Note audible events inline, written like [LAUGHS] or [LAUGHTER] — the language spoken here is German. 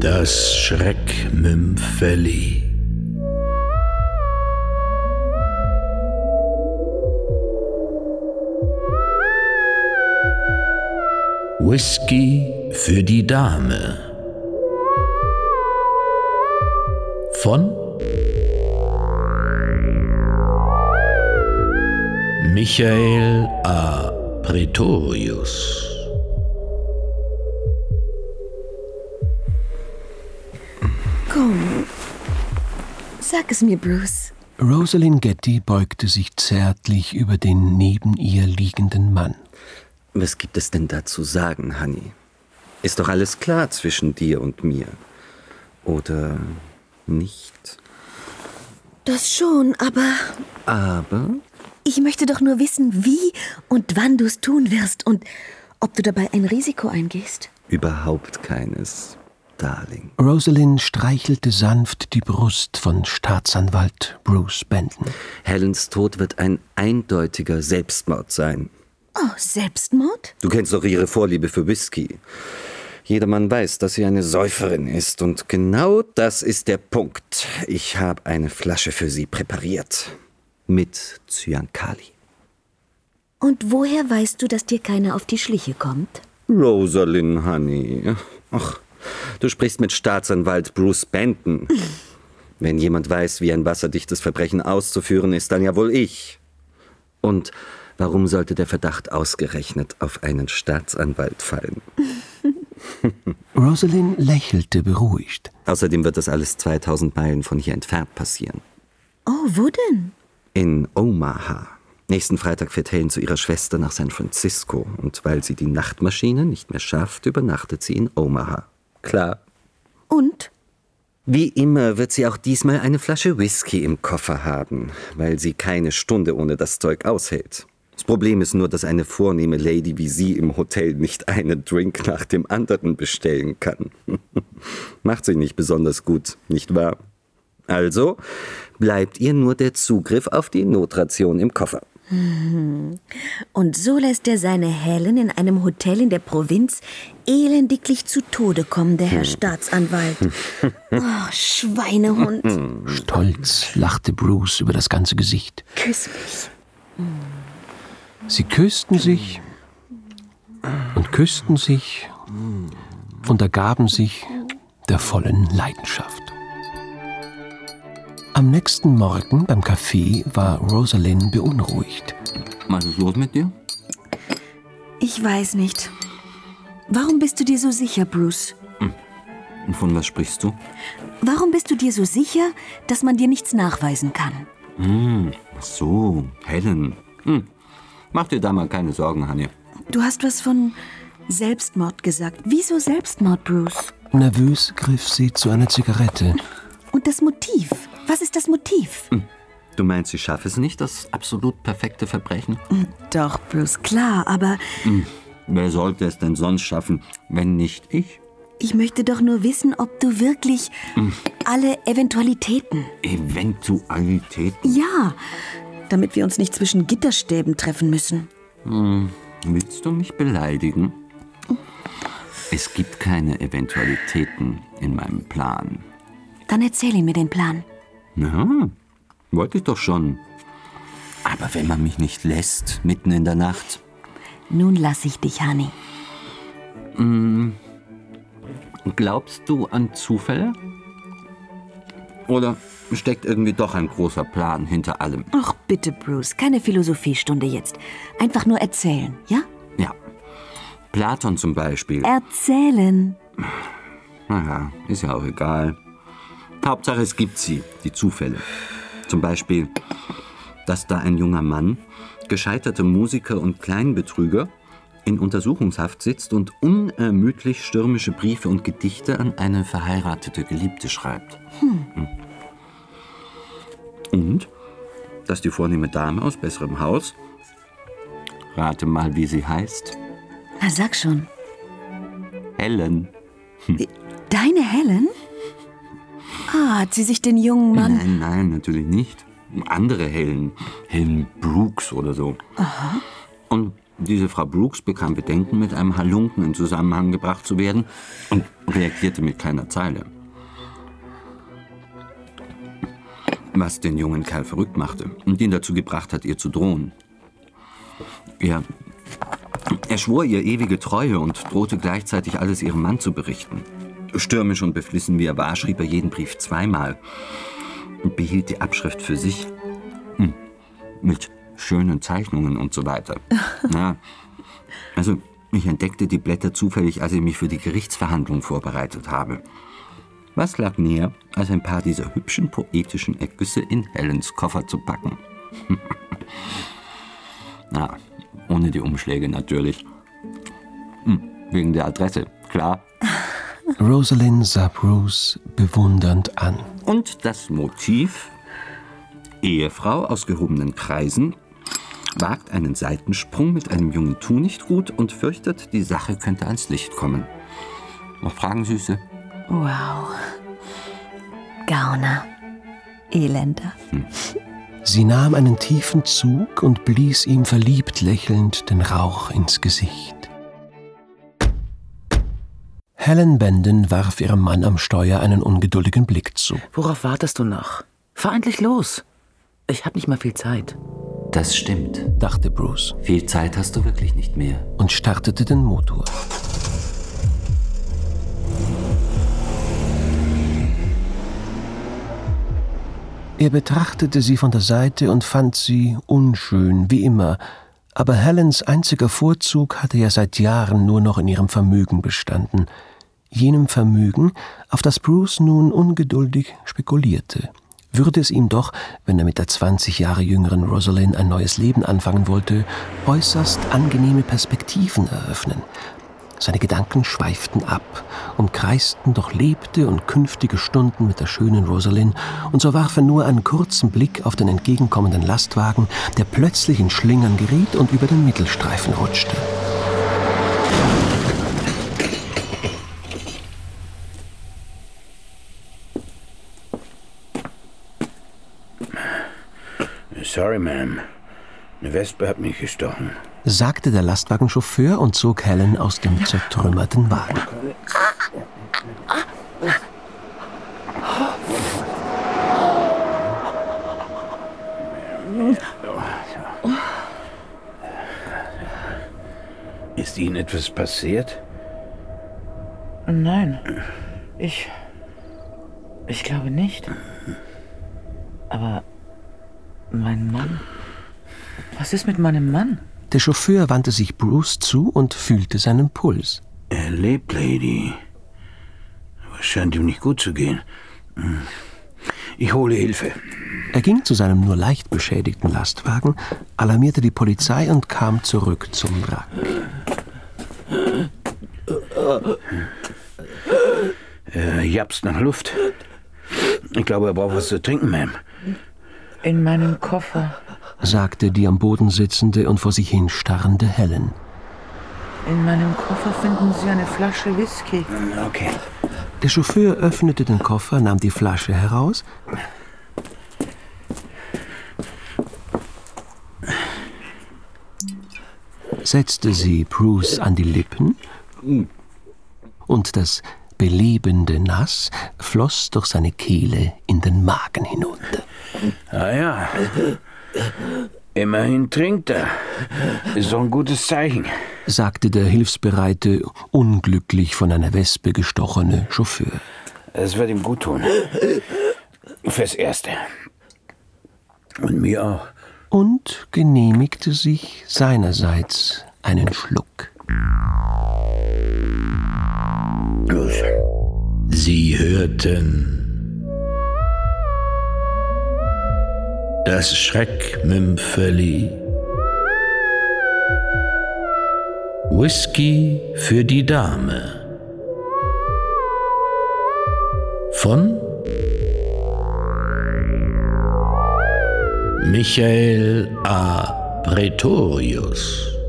Das Schreckmümpfeli. Whisky für die Dame. Von Michael A. Pretorius. Sag es mir, Bruce. Rosalind Getty beugte sich zärtlich über den neben ihr liegenden Mann. Was gibt es denn da zu sagen, Honey? Ist doch alles klar zwischen dir und mir. Oder nicht? Das schon, aber Aber ich möchte doch nur wissen, wie und wann du es tun wirst und ob du dabei ein Risiko eingehst. überhaupt keines, Darling. Rosalind streichelte sanft die Brust von Staatsanwalt Bruce Benton. Helens Tod wird ein eindeutiger Selbstmord sein. Oh, Selbstmord? Du kennst doch ihre Vorliebe für Whisky. Jedermann weiß, dass sie eine Säuferin ist. Und genau das ist der Punkt. Ich habe eine Flasche für sie präpariert. Mit Zyankali. Und woher weißt du, dass dir keiner auf die Schliche kommt? Rosalind, Honey. Ach, du sprichst mit Staatsanwalt Bruce Benton. [LAUGHS] Wenn jemand weiß, wie ein wasserdichtes Verbrechen auszuführen ist, dann ja wohl ich. Und warum sollte der Verdacht ausgerechnet auf einen Staatsanwalt fallen? [LAUGHS] Rosalind lächelte beruhigt. Außerdem wird das alles 2000 Meilen von hier entfernt passieren. Oh, wo denn? In Omaha. Nächsten Freitag fährt Helen zu ihrer Schwester nach San Francisco. Und weil sie die Nachtmaschine nicht mehr schafft, übernachtet sie in Omaha. Klar. Und? Wie immer wird sie auch diesmal eine Flasche Whisky im Koffer haben, weil sie keine Stunde ohne das Zeug aushält. Das Problem ist nur, dass eine vornehme Lady wie sie im Hotel nicht einen Drink nach dem anderen bestellen kann. [LAUGHS] Macht sie nicht besonders gut, nicht wahr? Also bleibt ihr nur der Zugriff auf die Notration im Koffer. [LAUGHS] Und so lässt er seine Helen in einem Hotel in der Provinz elendiglich zu Tode kommen, der Herr Staatsanwalt. [LAUGHS] Oh, Schweinehund. Stolz lachte Bruce über das ganze Gesicht. Küss mich. Sie küssten sich und küssten sich und ergaben sich der vollen Leidenschaft. Am nächsten Morgen beim Café war Rosalind beunruhigt. Was ist los mit dir? Ich weiß nicht. Warum bist du dir so sicher, Bruce? Und von was sprichst du? Warum bist du dir so sicher, dass man dir nichts nachweisen kann? Ach so, Helen. Hm. Mach dir da mal keine Sorgen, Honey. Du hast was von Selbstmord gesagt. Wieso Selbstmord, Bruce? Nervös griff sie zu einer Zigarette. Und das Motiv? Was ist das Motiv? Du meinst, ich schaffe es nicht, das absolut perfekte Verbrechen? Doch, Bruce, klar, aber Wer sollte es denn sonst schaffen, wenn nicht ich? ich möchte doch nur wissen, ob du wirklich alle Eventualitäten. Eventualitäten? Ja, damit wir uns nicht zwischen Gitterstäben treffen müssen. Willst du mich beleidigen? Es gibt keine Eventualitäten in meinem Plan. Dann erzähl ihm mir den Plan. Ja, wollte ich doch schon. Aber wenn man mich nicht lässt, mitten in der Nacht, Nun lass ich dich, Honey. glaubst du an Zufälle? Oder steckt irgendwie doch ein großer Plan hinter allem? Ach, bitte, Bruce, keine Philosophiestunde jetzt. Einfach nur erzählen, ja? Ja. Platon zum Beispiel. Erzählen. Naja, ist ja auch egal. Hauptsache, es gibt sie, die Zufälle. Zum Beispiel, dass da ein junger Mann, gescheiterter Musiker und Kleinbetrüger, in Untersuchungshaft sitzt und unermüdlich stürmische Briefe und Gedichte an eine verheiratete Geliebte schreibt. Hm. Und, dass die vornehme Dame aus besserem Haus, rate mal, wie sie heißt, Na, sag schon. Helen. Deine Helen? Ah, hat sie sich den jungen Mann... Nein, nein, natürlich nicht. Andere Helen. Helen Brooks oder so. Und Diese Frau Brooks bekam Bedenken, mit einem Halunken in Zusammenhang gebracht zu werden und reagierte mit keiner Zeile. Was den jungen Kerl verrückt machte und ihn dazu gebracht hat, ihr zu drohen. Er, er schwor ihr ewige Treue und drohte gleichzeitig alles ihrem Mann zu berichten. Stürmisch und beflissen wie er war, schrieb er jeden Brief zweimal und behielt die Abschrift für sich. Hm. Mit schönen Zeichnungen und so weiter. [LAUGHS] Ja. Also, ich entdeckte die Blätter zufällig, als ich mich für die Gerichtsverhandlung vorbereitet habe. Was lag näher, als ein paar dieser hübschen poetischen Ergüsse in Helens Koffer zu packen? [LAUGHS] Na, ohne die Umschläge natürlich. Hm, wegen der Adresse, klar. Rosalind sah Bruce bewundernd an. Und das Motiv? Ehefrau aus gehobenen Kreisen, wagt einen Seitensprung mit einem jungen Tunichtgut und fürchtet, die Sache könnte ans Licht kommen. Noch Fragen, Süße? Wow. Gauner. Elender. Sie nahm einen tiefen Zug und blies ihm verliebt lächelnd den Rauch ins Gesicht. Helen Benden warf ihrem Mann am Steuer einen ungeduldigen Blick zu. Worauf wartest du noch? Fahr endlich los. Ich hab nicht mal viel Zeit. Das stimmt. dachte Bruce Viel Zeit hast du wirklich nicht mehr. und startete den Motor. Er betrachtete sie von der Seite und fand sie unschön, wie immer, aber Helens einziger Vorzug hatte ja seit Jahren nur noch in ihrem Vermögen bestanden, jenem Vermögen, auf das Bruce nun ungeduldig spekulierte. Würde es ihm doch, wenn er mit der 20 Jahre jüngeren Rosalind ein neues Leben anfangen wollte, äußerst angenehme Perspektiven eröffnen. Seine Gedanken schweiften ab, umkreisten doch lebte und künftige Stunden mit der schönen Rosalind, und so warf er nur einen kurzen Blick auf den entgegenkommenden Lastwagen, der plötzlich in Schlingern geriet und über den Mittelstreifen rutschte. Sorry, Ma'am. Eine Wespe hat mich gestochen. sagte der Lastwagenchauffeur und zog Helen aus dem zertrümmerten Wagen. Ist Ihnen etwas passiert? Nein. Ich. Ich glaube nicht. Aber. Mein Mann. Was ist mit meinem Mann? Der Chauffeur wandte sich Bruce zu und fühlte seinen Puls. Er lebt, Lady. Aber es scheint ihm nicht gut zu gehen. Ich hole Hilfe. Er ging zu seinem nur leicht beschädigten Lastwagen, alarmierte die Polizei und kam zurück zum Wrack. Er japst nach Luft. Ich glaube, er braucht was zu trinken, Ma'am. In meinem Koffer. sagte die am Boden sitzende und vor sich hin starrende Helen. In meinem Koffer finden Sie eine Flasche Whisky. Okay. Der Chauffeur öffnete den Koffer, nahm die Flasche heraus, setzte sie Bruce an die Lippen und das belebende Nass floss durch seine Kehle in den Magen hinunter. Ah ja. Immerhin trinkt er. Ist doch ein gutes Zeichen. sagte der hilfsbereite, unglücklich von einer Wespe gestochene Chauffeur. Es wird ihm gut tun. Fürs Erste. Und mir auch. und genehmigte sich seinerseits einen Schluck. Sie hörten das Schreckmümpfeli. Whisky für die Dame. Von Michael A. Pretorius.